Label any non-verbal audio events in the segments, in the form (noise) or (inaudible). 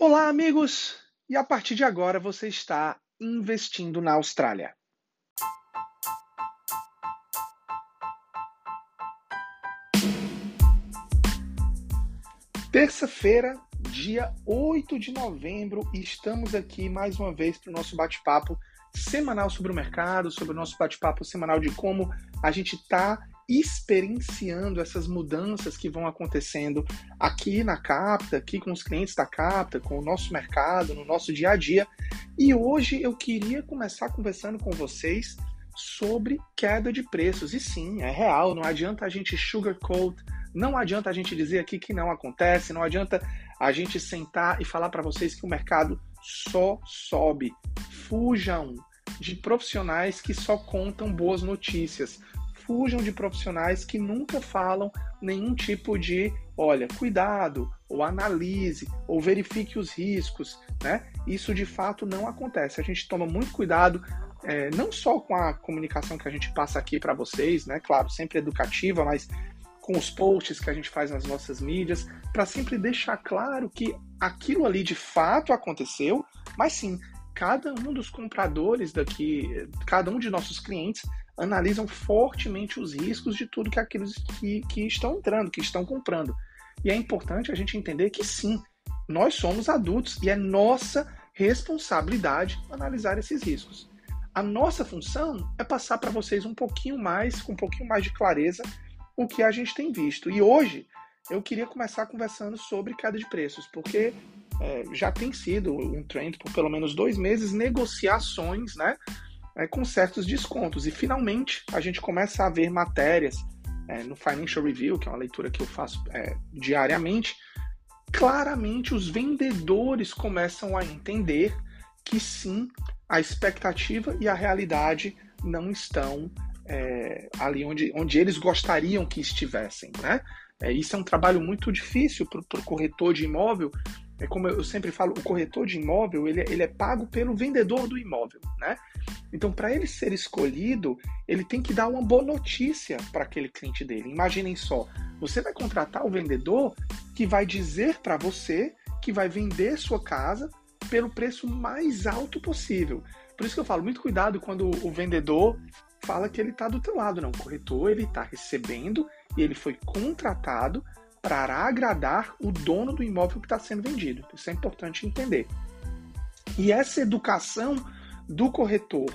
Olá, amigos! E a partir de agora você está investindo na Austrália. Terça-feira, dia 8 de novembro, e estamos aqui mais uma vez para o nosso bate-papo semanal sobre o mercado, sobre o nosso bate-papo semanal de como a gente está experienciando essas mudanças que vão acontecendo aqui na Capta, aqui com os clientes da Capta, com o nosso mercado, no nosso dia a dia. E hoje eu queria começar conversando com vocês sobre queda de preços. E sim, é real, não adianta a gente sugarcoat, não adianta a gente dizer aqui que não acontece, não adianta a gente sentar e falar para vocês que o mercado só sobe. Fujam de profissionais que só contam boas notícias fujam de profissionais que nunca falam nenhum tipo de, olha, cuidado, ou analise, ou verifique os riscos, né? Isso de fato não acontece. A gente toma muito cuidado, é, não só com a comunicação que a gente passa aqui para vocês, né? Claro, sempre educativa, mas com os posts que a gente faz nas nossas mídias, para sempre deixar claro que aquilo ali de fato aconteceu, mas sim, cada um dos compradores daqui, cada um de nossos clientes analisam fortemente os riscos de tudo que aqueles que, que estão entrando, que estão comprando. E é importante a gente entender que sim, nós somos adultos e é nossa responsabilidade analisar esses riscos. A nossa função é passar para vocês um pouquinho mais, com um pouquinho mais de clareza, o que a gente tem visto. E hoje eu queria começar conversando sobre queda de preços, porque é, já tem sido um trend por pelo menos dois meses negociações, né? É, com certos descontos. E finalmente a gente começa a ver matérias é, no Financial Review, que é uma leitura que eu faço é, diariamente. Claramente os vendedores começam a entender que sim, a expectativa e a realidade não estão é, ali onde, onde eles gostariam que estivessem, né? É, isso é um trabalho muito difícil para o corretor de imóvel. É como eu sempre falo, o corretor de imóvel ele, ele é pago pelo vendedor do imóvel, né? Então, para ele ser escolhido, ele tem que dar uma boa notícia para aquele cliente dele. Imaginem só, você vai contratar o vendedor que vai dizer para você que vai vender sua casa pelo preço mais alto possível. Por isso que eu falo, muito cuidado quando o vendedor fala que ele está do teu lado, não. O corretor ele está recebendo e ele foi contratado para agradar o dono do imóvel que está sendo vendido. Isso é importante entender. E essa educação do corretor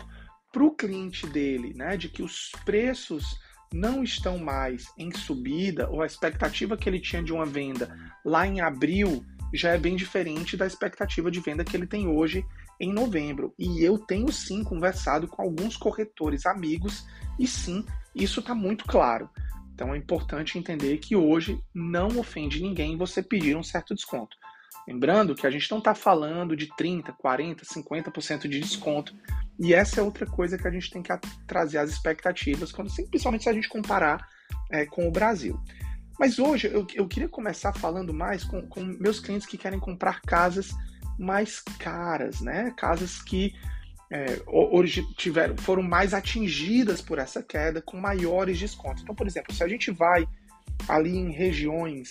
para o cliente dele, né, de que os preços não estão mais em subida, ou a expectativa que ele tinha de uma venda lá em abril já é bem diferente da expectativa de venda que ele tem hoje em novembro. E eu tenho sim conversado com alguns corretores amigos, e sim, isso está muito claro. Então é importante entender que hoje não ofende ninguém você pedir um certo desconto. Lembrando que a gente não está falando de 30, 40, 50% de desconto. E essa é outra coisa que a gente tem que trazer as expectativas, quando, principalmente se a gente comparar é, com o Brasil. Mas hoje eu, eu queria começar falando mais com, com, meus clientes que querem comprar casas mais caras, né? Casas que é, tiveram, foram mais atingidas por essa queda com maiores descontos. Então, por exemplo, se a gente vai ali em regiões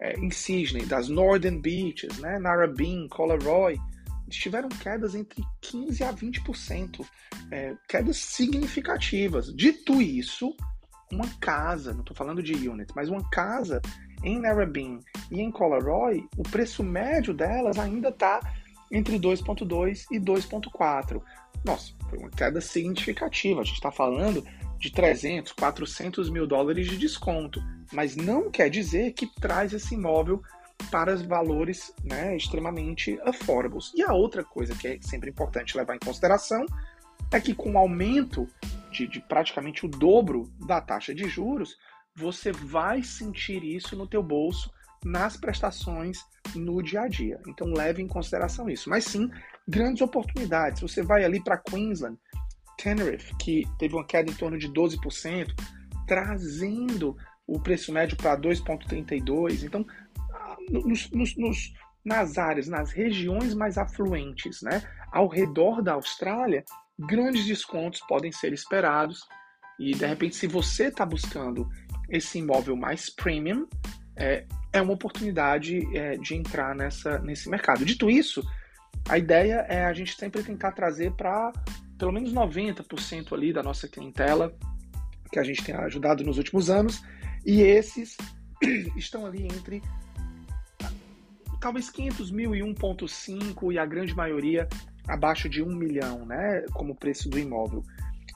é, em Sydney, das Northern Beaches, né, Narrabeen, Collaroy, tiveram quedas entre 15% a 20%, é, quedas significativas. Dito isso, uma casa, não estou falando de unit, mas uma casa em Narrabeen e em Collaroy, o preço médio delas ainda está entre 2,2 e 2,4. Nossa, foi uma queda significativa. A gente está falando de 300, 400 mil dólares de desconto, mas não quer dizer que traz esse imóvel para valores né, extremamente affordables. E a outra coisa que é sempre importante levar em consideração é que com o aumento de, de praticamente o dobro da taxa de juros, você vai sentir isso no teu bolso nas prestações no dia a dia. Então leve em consideração isso. Mas sim, grandes oportunidades. Você vai ali para Queensland, Tenerife, que teve uma queda em torno de 12%, trazendo o preço médio para 2,32%. Então, nos, nos, nos, nas áreas, nas regiões mais afluentes, né, ao redor da Austrália, grandes descontos podem ser esperados. E de repente, se você está buscando esse imóvel mais premium, é, é uma oportunidade é, de entrar nessa, nesse mercado. Dito isso, a ideia é a gente sempre tentar trazer para pelo menos 90% ali da nossa clientela que a gente tem ajudado nos últimos anos, e esses (clears throat) estão ali entre talvez 500 mil e 1,5 e a grande maioria abaixo de 1 milhão, né, como preço do imóvel.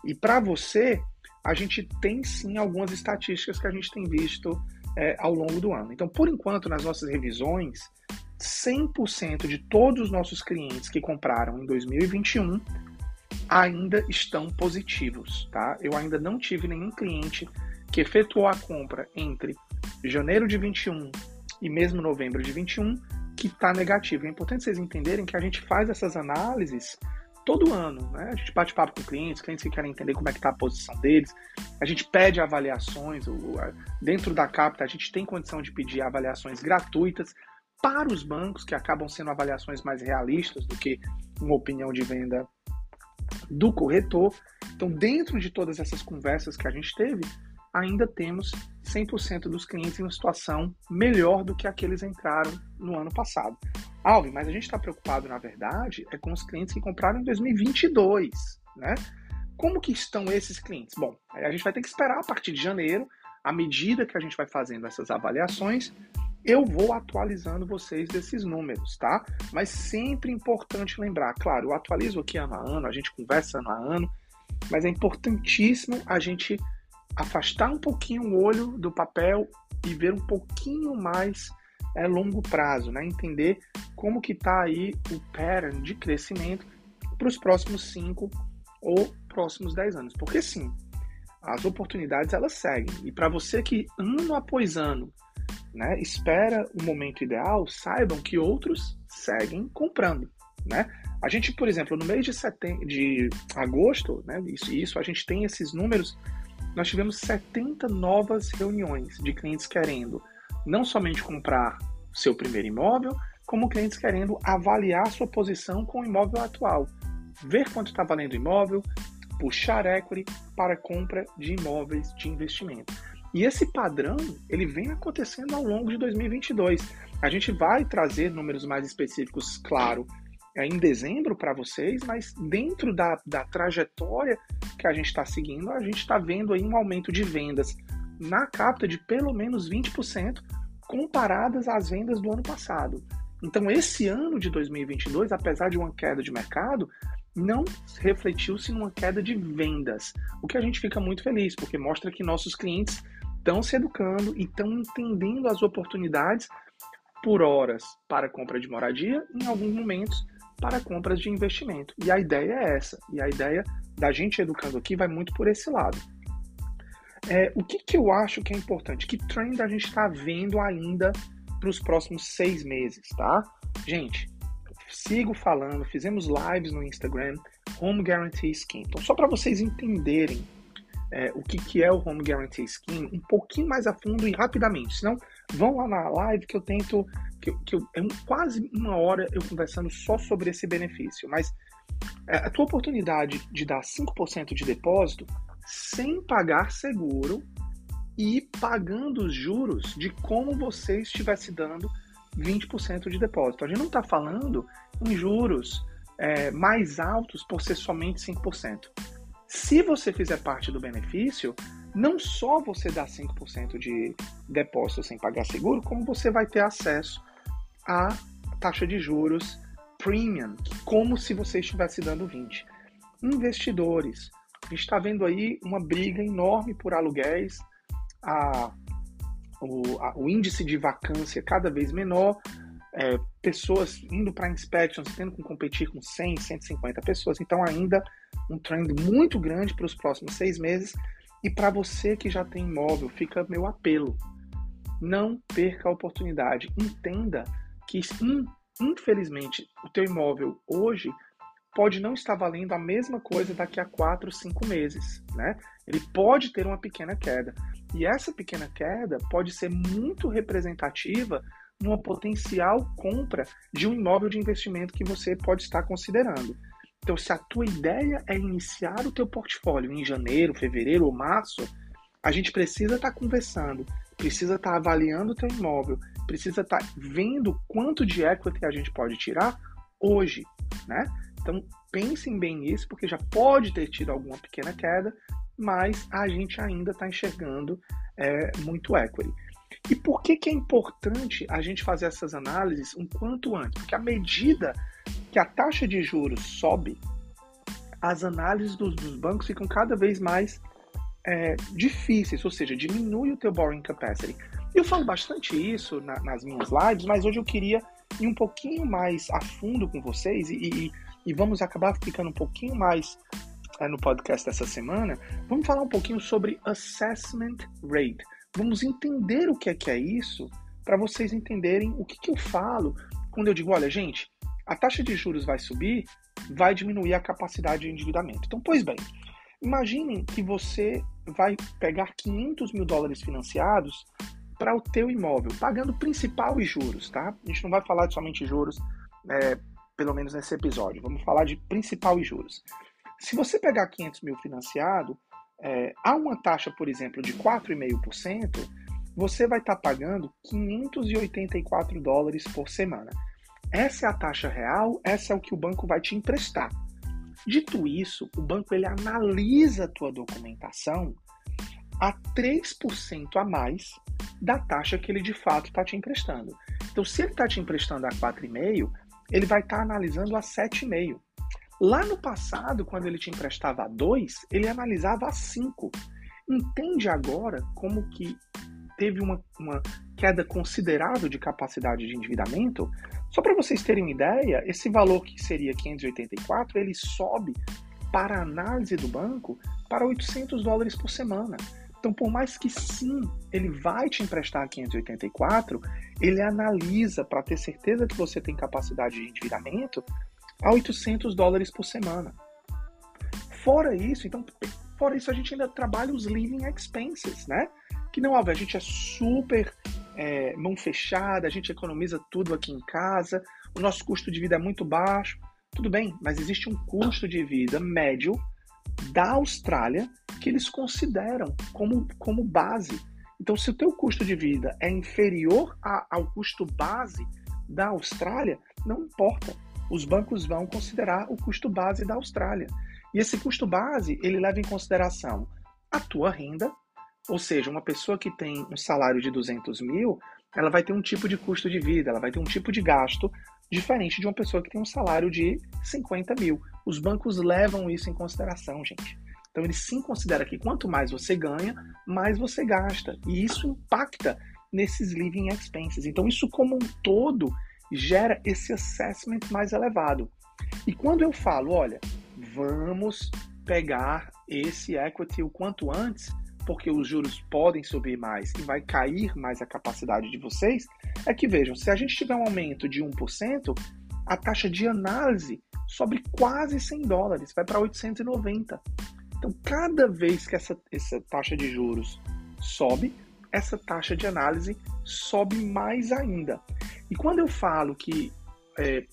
E para você, a gente tem sim algumas estatísticas que a gente tem visto é, ao longo do ano. Então, por enquanto, nas nossas revisões, 100% de todos os nossos clientes que compraram em 2021 ainda estão positivos, tá? Eu ainda não tive nenhum cliente que efetuou a compra entre janeiro de 21 e mesmo novembro de 21 que está negativo. É importante vocês entenderem que a gente faz essas análises todo ano, né? A gente bate papo com clientes, clientes que querem entender como é que está a posição deles. A gente pede avaliações, dentro da Capta a gente tem condição de pedir avaliações gratuitas para os bancos, que acabam sendo avaliações mais realistas do que uma opinião de venda do corretor. Então, dentro de todas essas conversas que a gente teve, ainda temos 100% dos clientes em uma situação melhor do que aqueles entraram no ano passado. Alvin, mas a gente está preocupado, na verdade, é com os clientes que compraram em 2022, né? Como que estão esses clientes? Bom, a gente vai ter que esperar a partir de janeiro, à medida que a gente vai fazendo essas avaliações, eu vou atualizando vocês desses números, tá? Mas sempre importante lembrar, claro, eu atualizo aqui ano a ano, a gente conversa ano a ano, mas é importantíssimo a gente afastar um pouquinho o olho do papel e ver um pouquinho mais é, longo prazo, né? Entender como que está aí o pattern de crescimento para os próximos 5 ou próximos 10 anos. Porque sim, as oportunidades elas seguem. E para você que ano após ano né, espera o momento ideal, saibam que outros seguem comprando. Né? A gente, por exemplo, no mês de, setembro, de agosto, né, isso, isso, a gente tem esses números, nós tivemos 70 novas reuniões de clientes querendo não somente comprar seu primeiro imóvel, como clientes querendo avaliar sua posição com o imóvel atual, ver quanto está valendo o imóvel, puxar equity para compra de imóveis de investimento. E esse padrão, ele vem acontecendo ao longo de 2022. A gente vai trazer números mais específicos, claro, é, em dezembro para vocês, mas dentro da, da trajetória que a gente está seguindo, a gente está vendo aí um aumento de vendas na capta de pelo menos 20% comparadas às vendas do ano passado. Então, esse ano de 2022, apesar de uma queda de mercado, não refletiu-se numa queda de vendas, o que a gente fica muito feliz, porque mostra que nossos clientes estão se educando e estão entendendo as oportunidades por horas para compra de moradia, em alguns momentos para compras de investimento. E a ideia é essa. E a ideia da gente educando aqui vai muito por esse lado. É, o que, que eu acho que é importante? Que trend a gente está vendo ainda para os próximos seis meses, tá? Gente, sigo falando, fizemos lives no Instagram, Home Guarantee Scheme. Então, só para vocês entenderem é, o que, que é o Home Guarantee Scheme um pouquinho mais a fundo e rapidamente. Senão, vão lá na live que eu tento. que, que eu, é um, quase uma hora eu conversando só sobre esse benefício. Mas é, a tua oportunidade de dar 5% de depósito sem pagar seguro e pagando os juros de como você estivesse dando 20% de depósito. A gente não está falando em juros é, mais altos por ser somente 5%. Se você fizer parte do benefício, não só você dá 5% de depósito sem pagar seguro, como você vai ter acesso à taxa de juros premium, como se você estivesse dando 20. Investidores, está vendo aí uma briga enorme por aluguéis, a, o, a, o índice de vacância cada vez menor, é, pessoas indo para inspections, tendo que competir com 100, 150 pessoas, então ainda um trend muito grande para os próximos seis meses. E para você que já tem imóvel, fica meu apelo: não perca a oportunidade. Entenda que, infelizmente, o teu imóvel hoje pode não estar valendo a mesma coisa daqui a quatro, cinco meses, né? Ele pode ter uma pequena queda. E essa pequena queda pode ser muito representativa numa potencial compra de um imóvel de investimento que você pode estar considerando. Então, se a tua ideia é iniciar o teu portfólio em janeiro, fevereiro ou março, a gente precisa estar conversando precisa estar avaliando o teu imóvel, precisa estar vendo quanto de equity a gente pode tirar hoje, né? Então pensem bem nisso, porque já pode ter tido alguma pequena queda, mas a gente ainda está enxergando é, muito equity. E por que, que é importante a gente fazer essas análises um quanto antes? Porque à medida que a taxa de juros sobe, as análises dos, dos bancos ficam cada vez mais é, difíceis, ou seja, diminui o teu borrowing capacity. Eu falo bastante isso na, nas minhas lives, mas hoje eu queria ir um pouquinho mais a fundo com vocês e, e, e vamos acabar ficando um pouquinho mais é, no podcast dessa semana. Vamos falar um pouquinho sobre assessment rate. Vamos entender o que é que é isso para vocês entenderem o que, que eu falo quando eu digo, olha, gente, a taxa de juros vai subir, vai diminuir a capacidade de endividamento. Então, pois bem, imaginem que você vai pegar 500 mil dólares financiados para o teu imóvel, pagando principal e juros, tá? A gente não vai falar de somente juros, é, pelo menos nesse episódio. Vamos falar de principal e juros. Se você pegar 500 mil financiado, é, a uma taxa, por exemplo, de 4,5%, você vai estar tá pagando 584 dólares por semana. Essa é a taxa real, essa é o que o banco vai te emprestar. Dito isso, o banco ele analisa a tua documentação a 3% a mais da taxa que ele de fato está te emprestando. Então, se ele está te emprestando a 4,5%, ele vai estar tá analisando a 7,5%. Lá no passado, quando ele te emprestava a 2, ele analisava a 5. Entende agora como que teve uma, uma queda considerável de capacidade de endividamento? Só para vocês terem uma ideia, esse valor que seria 584, ele sobe para análise do banco para 800 dólares por semana. Então, por mais que sim, ele vai te emprestar 584, ele analisa para ter certeza que você tem capacidade de endividamento a 800 dólares por semana. Fora isso, então, fora isso a gente ainda trabalha os living expenses, né? Que não, óbvio, a gente é super é, mão fechada, a gente economiza tudo aqui em casa, o nosso custo de vida é muito baixo. Tudo bem, mas existe um custo de vida médio da Austrália que eles consideram como, como base. Então, se o teu custo de vida é inferior a, ao custo base da Austrália, não importa. Os bancos vão considerar o custo base da Austrália. E esse custo base, ele leva em consideração a tua renda, ou seja, uma pessoa que tem um salário de 200 mil, ela vai ter um tipo de custo de vida, ela vai ter um tipo de gasto diferente de uma pessoa que tem um salário de 50 mil. Os bancos levam isso em consideração, gente. Então, eles sim consideram que quanto mais você ganha, mais você gasta. E isso impacta nesses living expenses. Então, isso como um todo gera esse assessment mais elevado. E quando eu falo, olha, vamos pegar esse equity o quanto antes, porque os juros podem subir mais e vai cair mais a capacidade de vocês, é que vejam, se a gente tiver um aumento de 1%, a taxa de análise sobe quase 100 dólares, vai para 890. Então, cada vez que essa, essa taxa de juros sobe, essa taxa de análise sobe mais ainda. E quando eu falo que é,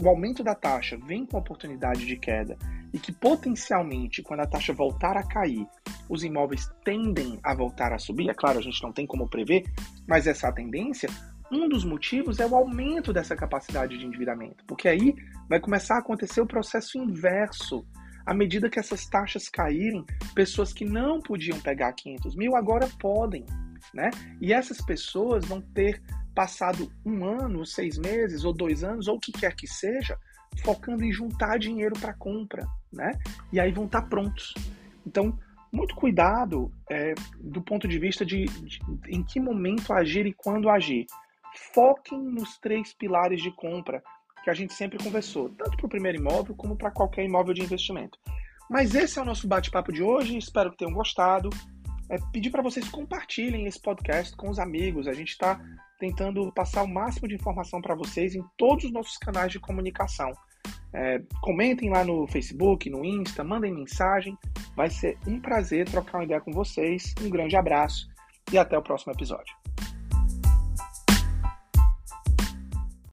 o aumento da taxa vem com oportunidade de queda e que potencialmente, quando a taxa voltar a cair, os imóveis tendem a voltar a subir, é claro, a gente não tem como prever, mas essa é a tendência, um dos motivos é o aumento dessa capacidade de endividamento, porque aí vai começar a acontecer o processo inverso. À medida que essas taxas caírem, pessoas que não podiam pegar 500 mil agora podem, né? E essas pessoas vão ter passado um ano, seis meses ou dois anos, ou o que quer que seja, focando em juntar dinheiro para compra, né? E aí vão estar tá prontos. Então, muito cuidado é, do ponto de vista de, de, em que momento agir e quando agir. Foquem nos três pilares de compra que a gente sempre conversou, tanto para o primeiro imóvel como para qualquer imóvel de investimento. Mas esse é o nosso bate-papo de hoje, espero que tenham gostado. É, pedir para vocês compartilhem esse podcast com os amigos. A gente está tentando passar o máximo de informação para vocês em todos os nossos canais de comunicação. É, comentem lá no Facebook, no Insta, mandem mensagem. Vai ser um prazer trocar uma ideia com vocês. Um grande abraço e até o próximo episódio.